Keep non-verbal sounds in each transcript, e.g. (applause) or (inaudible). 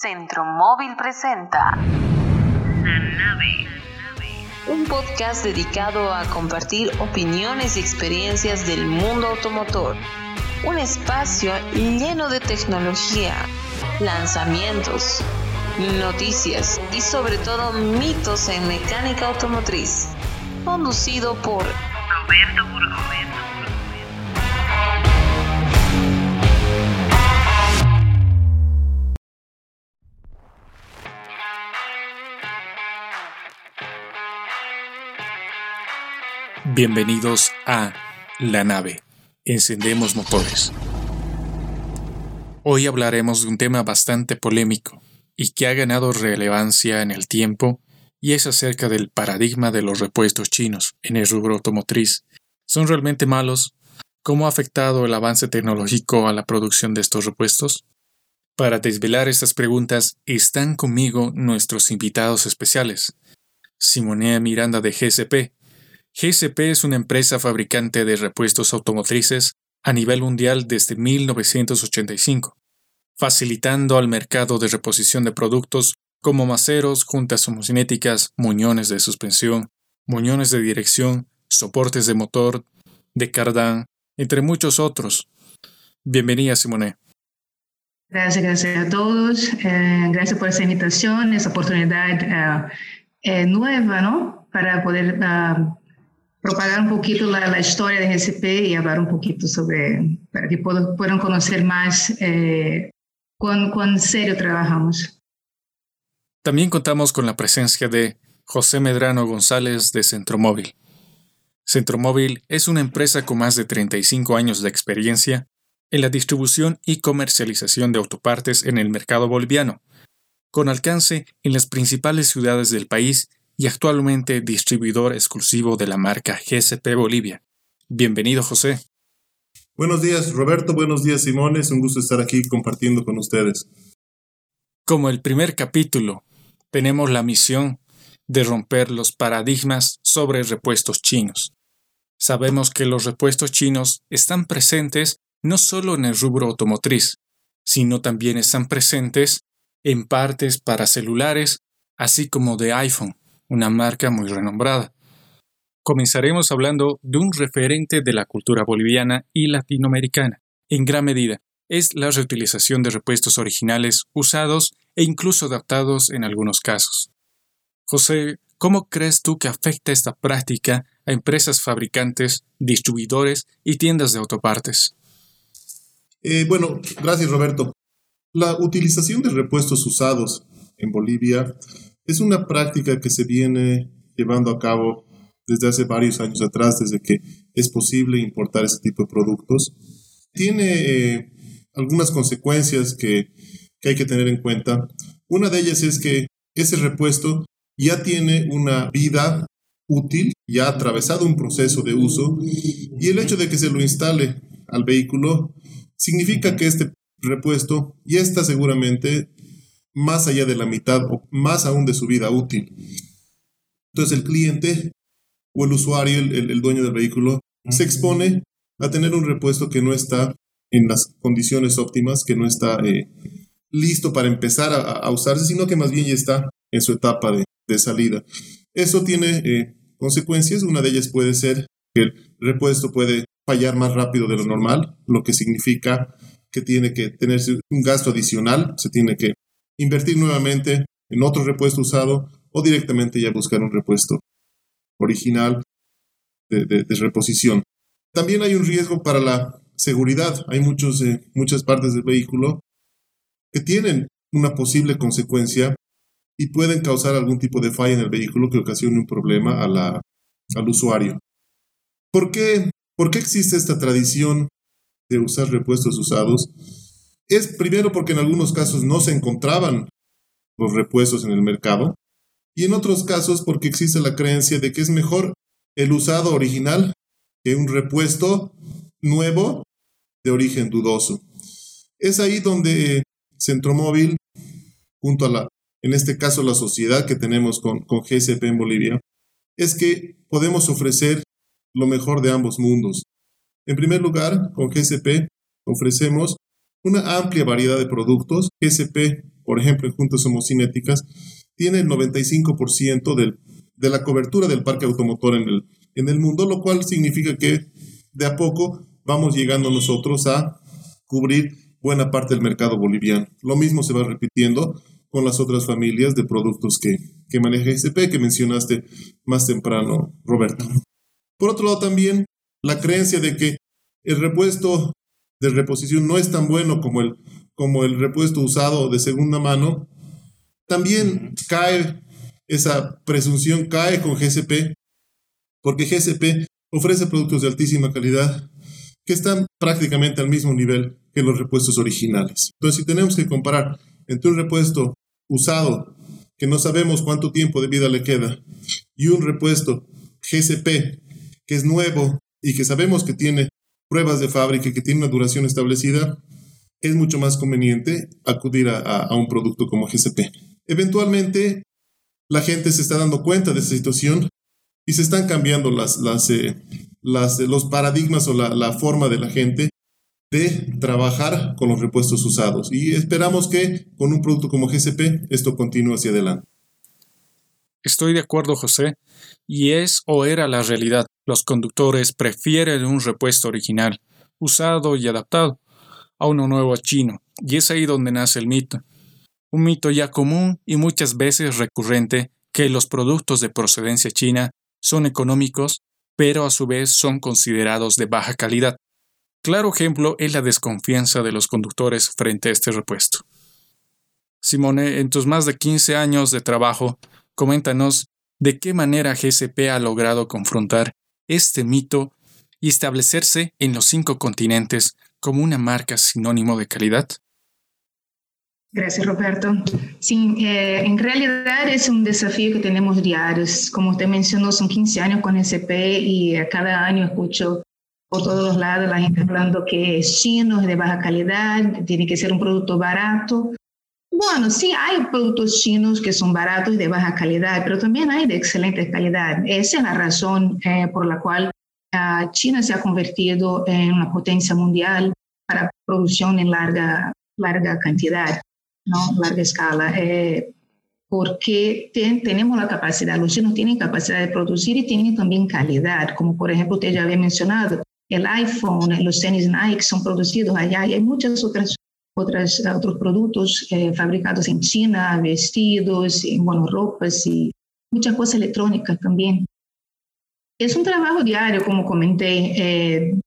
Centro Móvil presenta La nave. Un podcast dedicado a compartir opiniones y experiencias del mundo automotor. Un espacio lleno de tecnología, lanzamientos, noticias y sobre todo mitos en mecánica automotriz. Conducido por Roberto. Bienvenidos a La nave. Encendemos motores. Hoy hablaremos de un tema bastante polémico y que ha ganado relevancia en el tiempo y es acerca del paradigma de los repuestos chinos en el rubro automotriz. ¿Son realmente malos? ¿Cómo ha afectado el avance tecnológico a la producción de estos repuestos? Para desvelar estas preguntas están conmigo nuestros invitados especiales. Simonea Miranda de GSP, GSP es una empresa fabricante de repuestos automotrices a nivel mundial desde 1985, facilitando al mercado de reposición de productos como maceros, juntas homocinéticas, muñones de suspensión, muñones de dirección, soportes de motor, de cardán, entre muchos otros. Bienvenida, Simone. Gracias, gracias a todos. Eh, gracias por esa invitación, esa oportunidad eh, eh, nueva, ¿no? Para poder ah, propagar un poquito la, la, historia de GCP y hablar un poquito sobre, para que puedan conocer más eh, cuán, cuán serio trabajamos. También contamos con la presencia de José Medrano González de Centromóvil. Centromóvil es una empresa con más de 35 años de experiencia en la distribución y comercialización de autopartes en el mercado boliviano, con alcance en las principales ciudades del país y actualmente distribuidor exclusivo de la marca GSP Bolivia. Bienvenido, José. Buenos días, Roberto. Buenos días, Simón. Es un gusto estar aquí compartiendo con ustedes. Como el primer capítulo, tenemos la misión de romper los paradigmas sobre repuestos chinos. Sabemos que los repuestos chinos están presentes no solo en el rubro automotriz, sino también están presentes en partes para celulares, así como de iPhone una marca muy renombrada. Comenzaremos hablando de un referente de la cultura boliviana y latinoamericana. En gran medida, es la reutilización de repuestos originales usados e incluso adaptados en algunos casos. José, ¿cómo crees tú que afecta esta práctica a empresas fabricantes, distribuidores y tiendas de autopartes? Eh, bueno, gracias Roberto. La utilización de repuestos usados en Bolivia es una práctica que se viene llevando a cabo desde hace varios años atrás, desde que es posible importar ese tipo de productos. Tiene eh, algunas consecuencias que, que hay que tener en cuenta. Una de ellas es que ese repuesto ya tiene una vida útil, ya ha atravesado un proceso de uso y el hecho de que se lo instale al vehículo significa que este repuesto ya está seguramente más allá de la mitad o más aún de su vida útil. Entonces el cliente o el usuario, el, dueño del vehículo, se expone a tener un repuesto que no está en las condiciones óptimas, que no está eh, listo para empezar a, usarse, sino que más bien ya está en su etapa de, salida. Eso tiene eh, consecuencias. Una de ellas puede ser que el repuesto puede fallar más rápido de lo normal, lo que significa que tiene que tenerse un gasto adicional, se tiene que invertir nuevamente en otro repuesto usado o directamente ya buscar un repuesto original de, reposición. También hay un riesgo para la seguridad. Hay muchos, eh, muchas partes del vehículo que tienen una posible consecuencia y pueden causar algún tipo de falla en el vehículo que ocasione un problema al usuario. ¿Por qué, ¿Por qué existe esta tradición de usar repuestos usados? Es primero porque en algunos casos no se encontraban los repuestos en el mercado y en otros casos porque existe la creencia de que es mejor el usado original que un repuesto nuevo de origen dudoso. Es ahí donde Centromóvil, junto a la, en este caso la sociedad que tenemos con, con GSP en Bolivia, es que podemos ofrecer lo mejor de ambos mundos. En primer lugar, con GSP ofrecemos una amplia variedad de productos. GSP por ejemplo, en juntas homocinéticas, tiene el 95% del, de la cobertura del parque automotor en el, en el mundo, lo cual significa que de a poco vamos llegando nosotros a cubrir buena parte del mercado boliviano. Lo mismo se va repitiendo con las otras familias de productos que, que maneja SP que mencionaste más temprano, Roberto. Por otro lado, también la creencia de que el repuesto de reposición no es tan bueno como el, como el repuesto usado de segunda mano, también cae, esa presunción cae con GCP, porque GCP ofrece productos de altísima calidad que están prácticamente al mismo nivel que los repuestos originales. Entonces, si tenemos que comparar entre un repuesto usado, que no sabemos cuánto tiempo de vida le queda, y un repuesto GCP, que es nuevo y que sabemos que tiene pruebas de fábrica, que tiene una duración establecida, es mucho más conveniente acudir a, un producto como GCP. Eventualmente, la gente se está dando cuenta de esa situación y se están cambiando las, eh, los paradigmas o la forma de la gente de trabajar con los repuestos usados. Y esperamos que con un producto como GCP esto continúe hacia adelante. Estoy de acuerdo, José, y es o era la realidad. Los conductores prefieren un repuesto original, usado y adaptado, a uno nuevo chino, y es ahí donde nace el mito. Un mito ya común y muchas veces recurrente que los productos de procedencia china son económicos, pero a su vez son considerados de baja calidad. Claro ejemplo es la desconfianza de los conductores frente a este repuesto. Simone, en tus más de 15 años de trabajo, coméntanos de qué manera GCP ha logrado confrontar este mito y establecerse en los cinco continentes como una marca sinónimo de calidad. Gracias, Roberto. Sí, eh, en realidad es un desafío que tenemos diarios. Como usted mencionó, son 15 años con GCP y cada año escucho por todos lados la gente hablando que es chino, es de baja calidad, tiene que ser un producto barato. Bueno, sí hay productos chinos que son baratos y de baja calidad, pero también hay de excelente calidad. Esa es la razón eh, por la cual uh, China se ha convertido en una potencia mundial para producción en larga, larga cantidad, ¿no? larga escala. Eh, porque ten, tenemos la capacidad, los chinos tienen capacidad de producir y tienen también calidad, como por ejemplo usted ya había mencionado, el iPhone, los tenis Nike son producidos allá y hay muchas otras, otras otros productos eh, fabricados en China, vestidos, y, bueno, ropas y muchas cosas electrónicas también. Es un trabajo diario, como comenté. Eh,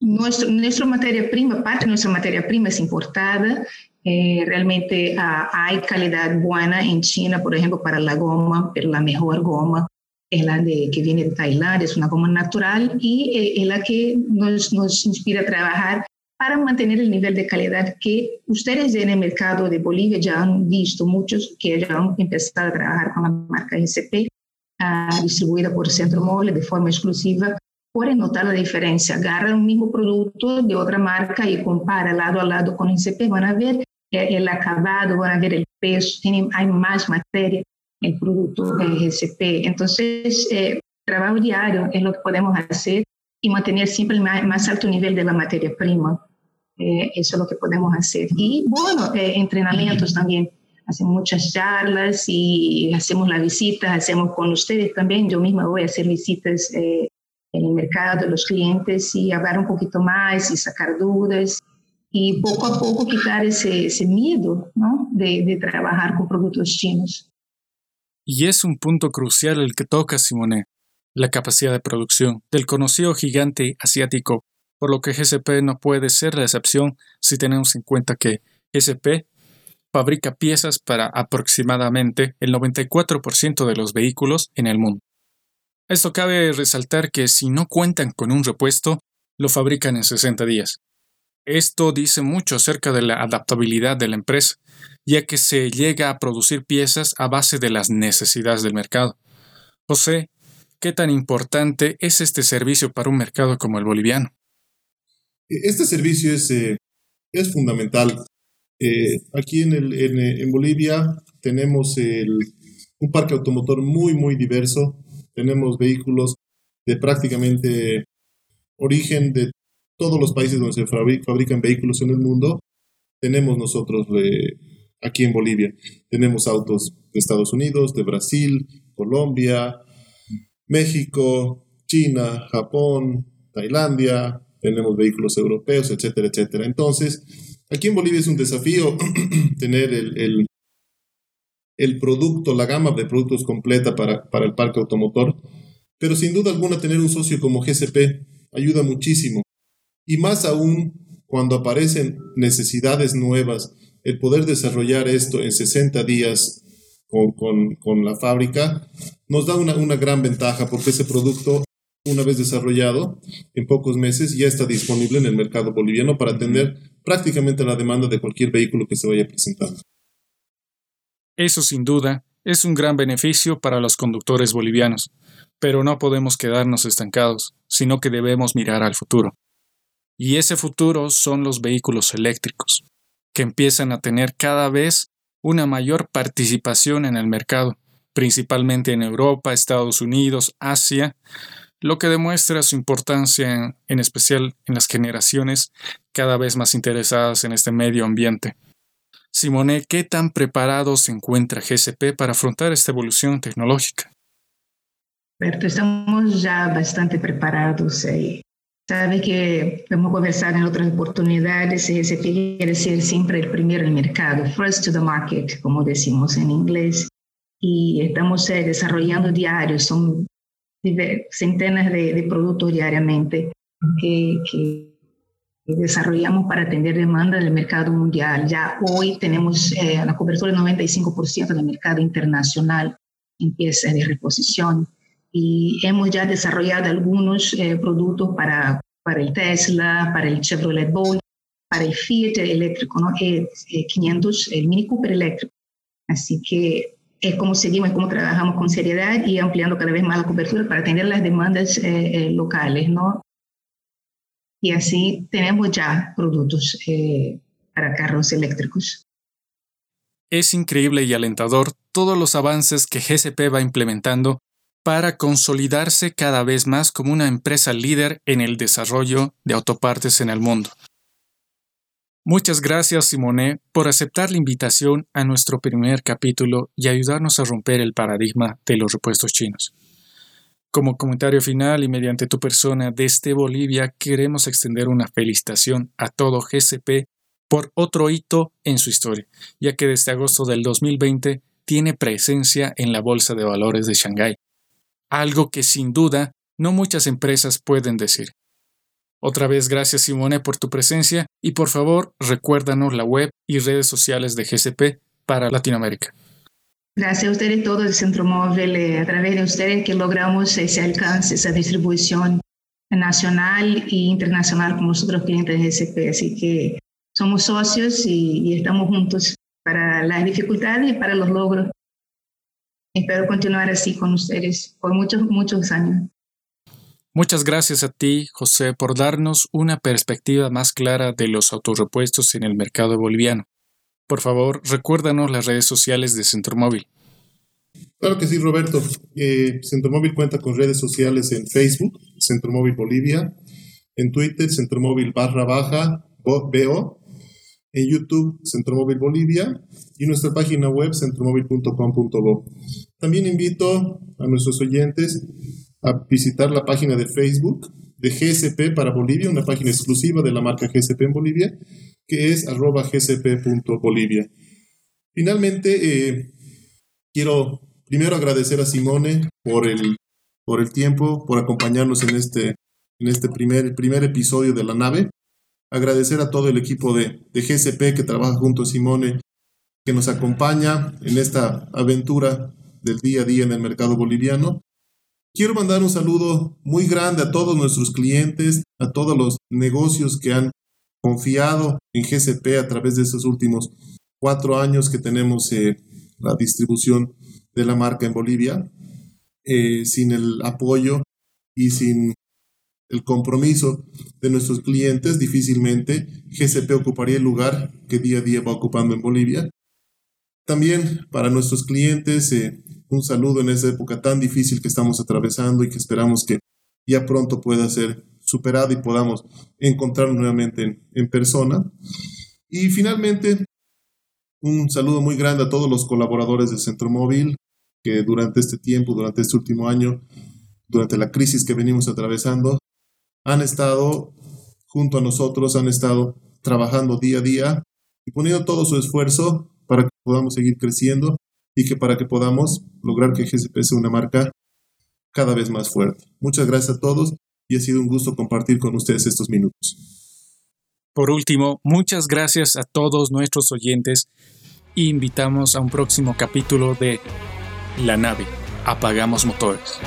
nuestro, nuestra materia prima, parte de nuestra materia prima es importada. Eh, realmente ah, hay calidad buena en China, por ejemplo, para la goma, pero la mejor goma es la de, que viene de Tailandia, es una goma natural y eh, es la que nos, nos inspira a trabajar para mantener el nivel de calidad que ustedes en el mercado de Bolivia ya han visto, muchos que ya han empezado a trabajar con la marca SCP, uh, distribuida por Centro Mole de forma exclusiva, pueden notar la diferencia. Agarran un mismo producto de otra marca y compara lado a lado con SCP, van a ver el acabado, van a ver el peso, tienen, hay más materia el producto GCP. Entonces, eh, trabajo diario es lo que podemos hacer y mantener siempre el más, alto nivel de la materia prima. Eh, eso es lo que podemos hacer. Y bueno, eh, entrenamientos también. Hacemos muchas charlas y hacemos las visitas, hacemos con ustedes también. Yo misma voy a hacer visitas en el mercado de los clientes y hablar un poquito más y sacar dudas y poco a poco quitar ese, ese miedo ¿no? de, de trabajar con productos chinos. Y es un punto crucial el que toca Simone, la capacidad de producción del conocido gigante asiático, por lo que GCP no puede ser la excepción si tenemos en cuenta que GCP fabrica piezas para aproximadamente el 94% de los vehículos en el mundo. Esto cabe resaltar que si no cuentan con un repuesto, lo fabrican en 60 días. Esto dice mucho acerca de la adaptabilidad de la empresa, ya que se llega a producir piezas a base de las necesidades del mercado. José, ¿qué tan importante es este servicio para un mercado como el boliviano? Este servicio es, eh, es fundamental. Eh, aquí en, el, en, Bolivia tenemos un parque automotor muy, muy diverso. Tenemos vehículos de prácticamente origen de todos los países donde se fabrican vehículos en el mundo. Tenemos nosotros eh, aquí en Bolivia. Tenemos autos de Estados Unidos, de Brasil, Colombia, México, China, Japón, Tailandia, tenemos vehículos europeos, etcétera, etcétera. Entonces, aquí en Bolivia es un desafío (clears throat) tener el, el, producto, la gama de productos completa para, para el parque automotor, pero sin duda alguna tener un socio como GCP ayuda muchísimo. Y más aún cuando aparecen necesidades nuevas, el poder desarrollar esto en 60 días con, la fábrica nos da una, una gran ventaja porque ese producto una vez desarrollado, en pocos meses ya está disponible en el mercado boliviano para atender prácticamente la demanda de cualquier vehículo que se vaya presentando. Eso sin duda es un gran beneficio para los conductores bolivianos, pero no podemos quedarnos estancados, sino que debemos mirar al futuro. Y ese futuro son los vehículos eléctricos, que empiezan a tener cada vez una mayor participación en el mercado, principalmente en Europa, Estados Unidos, Asia, lo que demuestra su importancia en, especial en las generaciones cada vez más interesadas en este medio ambiente. Simone, ¿qué tan preparado se encuentra GCP para afrontar esta evolución tecnológica? estamos ya bastante preparados. Eh. Sabe que hemos conversado en otras oportunidades, GCP quiere ser siempre el primero en el mercado, first to the market, como decimos en inglés. Y estamos eh, desarrollando diarios, son centenas de, productos diariamente que, desarrollamos para atender demanda del mercado mundial. Ya hoy tenemos eh, la cobertura del 95% del mercado internacional en piezas de reposición y hemos ya desarrollado algunos eh, productos para, para el Tesla, para el Chevrolet Bolt, para el Fiat eléctrico, ¿no? 500, eh, el Mini Cooper eléctrico. Así que es como seguimos, cómo trabajamos con seriedad y ampliando cada vez más la cobertura para atender las demandas eh, eh, locales, ¿no? Y así tenemos ya productos eh, para carros eléctricos. Es increíble y alentador todos los avances que GCP va implementando para consolidarse cada vez más como una empresa líder en el desarrollo de autopartes en el mundo. Muchas gracias, Simone, por aceptar la invitación a nuestro primer capítulo y ayudarnos a romper el paradigma de los repuestos chinos. Como comentario final y mediante tu persona desde Bolivia, queremos extender una felicitación a todo GCP por otro hito en su historia, ya que desde agosto del 2020 tiene presencia en la Bolsa de Valores de Shanghái, algo que sin duda no muchas empresas pueden decir. Otra vez gracias Simone por tu presencia y por favor recuérdanos la web y redes sociales de GCP para Latinoamérica. Gracias a ustedes todos el Centro Móvil, eh, a través de ustedes que logramos ese alcance, esa distribución nacional e internacional con nosotros clientes de GCP. Así que somos socios y, y estamos juntos para las dificultades y para los logros. Espero continuar así con ustedes por muchos, muchos años. Muchas gracias a ti, José, por darnos una perspectiva más clara de los autorrepuestos en el mercado boliviano. Por favor, recuérdanos las redes sociales de Centromóvil. Claro que sí, Roberto. Eh, Centromóvil cuenta con redes sociales en Facebook, Centromóvil Bolivia, en Twitter, Centromóvil barra baja, BO, en YouTube, Centromóvil Bolivia, y nuestra página web, centromóvil.com.bo. También invito a nuestros oyentes a visitar la página de Facebook de GSP para Bolivia, una página exclusiva de la marca GSP en Bolivia, que es arroba. Finalmente, eh, quiero primero agradecer a Simone por el, por el tiempo, por acompañarnos en este, en este primer, primer episodio de la nave. Agradecer a todo el equipo de, de GSP que trabaja junto a Simone, que nos acompaña en esta aventura del día a día en el mercado boliviano. Quiero mandar un saludo muy grande a todos nuestros clientes, a todos los negocios que han confiado en GCP a través de esos últimos cuatro años que tenemos eh, la distribución de la marca en Bolivia. Eh, sin el apoyo y sin el compromiso de nuestros clientes, difícilmente GCP ocuparía el lugar que día a día va ocupando en Bolivia. También para nuestros clientes, eh, un saludo en esa época tan difícil que estamos atravesando y que esperamos que ya pronto pueda ser superada y podamos encontrarnos nuevamente en, persona. Y finalmente, Un saludo muy grande a todos los colaboradores del Centro Móvil que durante este tiempo, durante este último año, durante la crisis que venimos atravesando, han estado junto a nosotros, han estado trabajando día a día y poniendo todo su esfuerzo para que podamos seguir creciendo y que para que podamos lograr que GCP sea una marca cada vez más fuerte. Muchas gracias a todos y ha sido un gusto compartir con ustedes estos minutos. Por último, muchas gracias a todos nuestros oyentes e invitamos a un próximo capítulo de La nave. Apagamos motores.